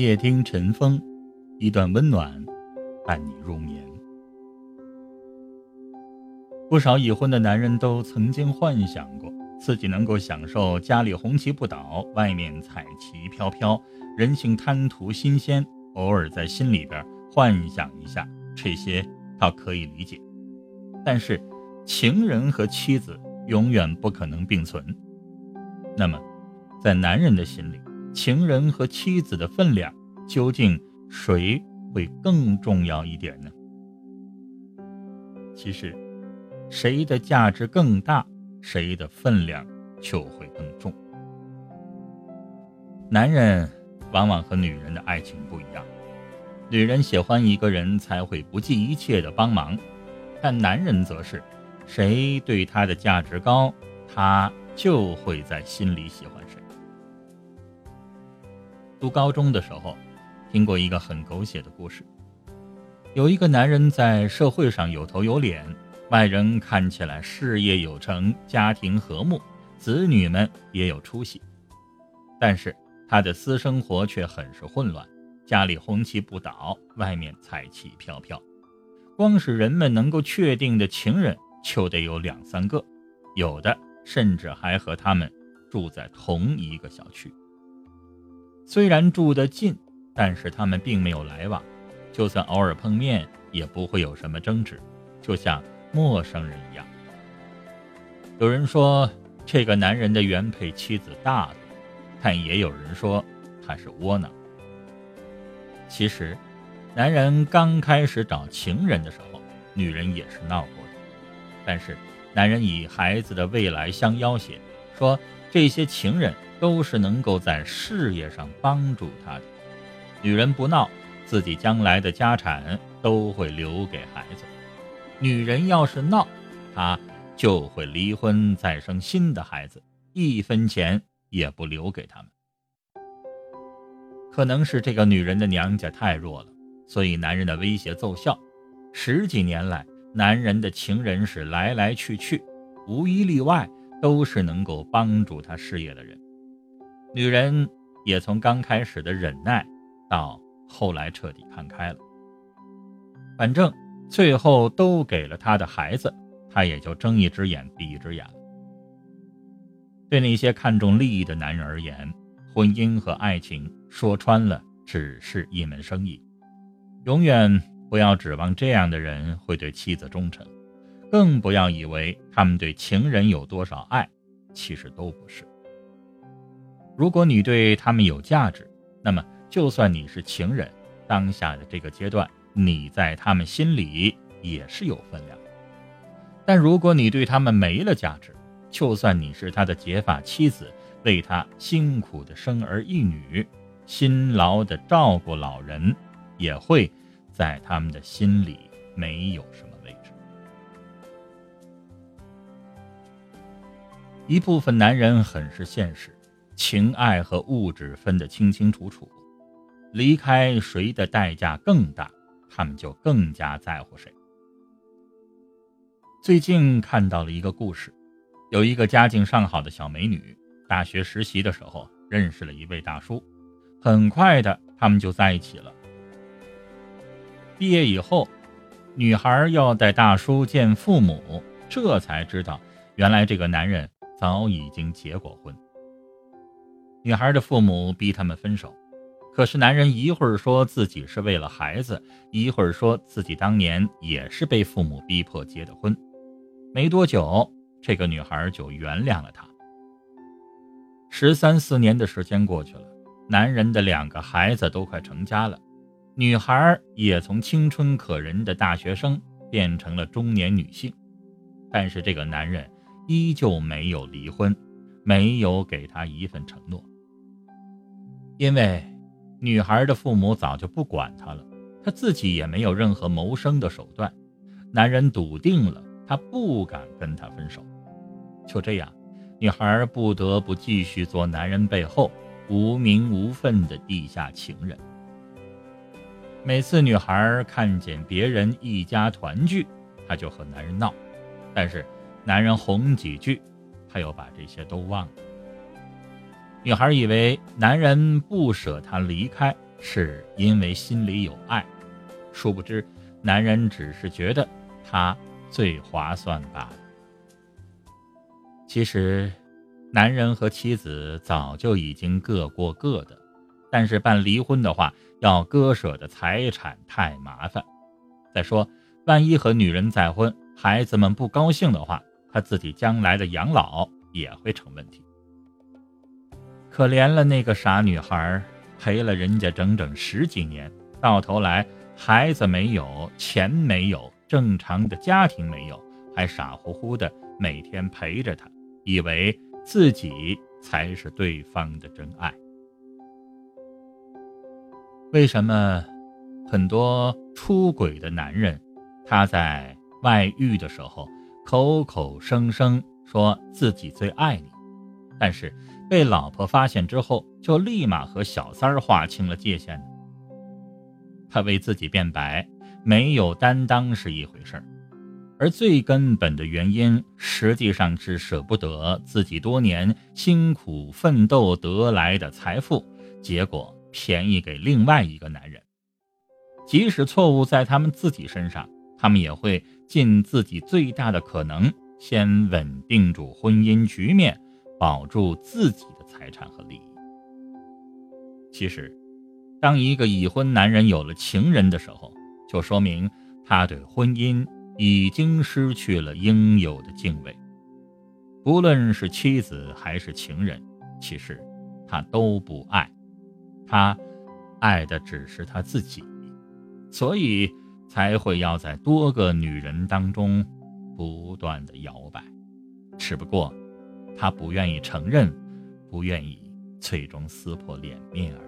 夜听晨风，一段温暖伴你入眠。不少已婚的男人都曾经幻想过，自己能够享受家里红旗不倒，外面彩旗飘飘，人性贪图新鲜，偶尔在心里边幻想一下，这些倒可以理解。但是，情人和妻子永远不可能并存。那么，在男人的心里，情人和妻子的分量究竟谁会更重要一点呢？其实，谁的价值更大，谁的分量就会更重。男人往往和女人的爱情不一样，女人喜欢一个人才会不计一切的帮忙，但男人则是，谁对他的价值高，他就会在心里喜欢谁。读高中的时候，听过一个很狗血的故事。有一个男人在社会上有头有脸，外人看起来事业有成，家庭和睦，子女们也有出息。但是他的私生活却很是混乱，家里红旗不倒，外面彩旗飘飘。光是人们能够确定的情人就得有两三个，有的甚至还和他们住在同一个小区。虽然住得近，但是他们并没有来往，就算偶尔碰面，也不会有什么争执，就像陌生人一样。有人说这个男人的原配妻子大度，但也有人说他是窝囊。其实，男人刚开始找情人的时候，女人也是闹过的，但是男人以孩子的未来相要挟，说这些情人。都是能够在事业上帮助他的。女人不闹，自己将来的家产都会留给孩子；女人要是闹，她就会离婚，再生新的孩子，一分钱也不留给他们。可能是这个女人的娘家太弱了，所以男人的威胁奏效。十几年来，男人的情人是来来去去，无一例外都是能够帮助他事业的人。女人也从刚开始的忍耐，到后来彻底看开了。反正最后都给了他的孩子，他也就睁一只眼闭一只眼了。对那些看重利益的男人而言，婚姻和爱情说穿了只是一门生意。永远不要指望这样的人会对妻子忠诚，更不要以为他们对情人有多少爱，其实都不是。如果你对他们有价值，那么就算你是情人，当下的这个阶段，你在他们心里也是有分量。但如果你对他们没了价值，就算你是他的结发妻子，为他辛苦的生儿育女，辛劳的照顾老人，也会在他们的心里没有什么位置。一部分男人很是现实。情爱和物质分得清清楚楚，离开谁的代价更大，他们就更加在乎谁。最近看到了一个故事，有一个家境尚好的小美女，大学实习的时候认识了一位大叔，很快的他们就在一起了。毕业以后，女孩要带大叔见父母，这才知道原来这个男人早已经结过婚。女孩的父母逼他们分手，可是男人一会儿说自己是为了孩子，一会儿说自己当年也是被父母逼迫结的婚。没多久，这个女孩就原谅了他。十三四年的时间过去了，男人的两个孩子都快成家了，女孩也从青春可人的大学生变成了中年女性，但是这个男人依旧没有离婚，没有给她一份承诺。因为女孩的父母早就不管她了，她自己也没有任何谋生的手段。男人笃定了，他不敢跟她分手。就这样，女孩不得不继续做男人背后无名无份的地下情人。每次女孩看见别人一家团聚，她就和男人闹，但是男人哄几句，她又把这些都忘了。女孩以为男人不舍她离开，是因为心里有爱，殊不知男人只是觉得她最划算罢了。其实，男人和妻子早就已经各过各的，但是办离婚的话，要割舍的财产太麻烦。再说，万一和女人再婚，孩子们不高兴的话，他自己将来的养老也会成问题。可怜了那个傻女孩，陪了人家整整十几年，到头来孩子没有，钱没有，正常的家庭没有，还傻乎乎的每天陪着他，以为自己才是对方的真爱。为什么很多出轨的男人，他在外遇的时候口口声声说自己最爱你，但是？被老婆发现之后，就立马和小三儿划清了界限。他为自己辩白，没有担当是一回事儿，而最根本的原因，实际上是舍不得自己多年辛苦奋斗得来的财富，结果便宜给另外一个男人。即使错误在他们自己身上，他们也会尽自己最大的可能，先稳定住婚姻局面。保住自己的财产和利益。其实，当一个已婚男人有了情人的时候，就说明他对婚姻已经失去了应有的敬畏。不论是妻子还是情人，其实他都不爱，他爱的只是他自己，所以才会要在多个女人当中不断的摇摆。只不过。他不愿意承认，不愿意最终撕破脸面而。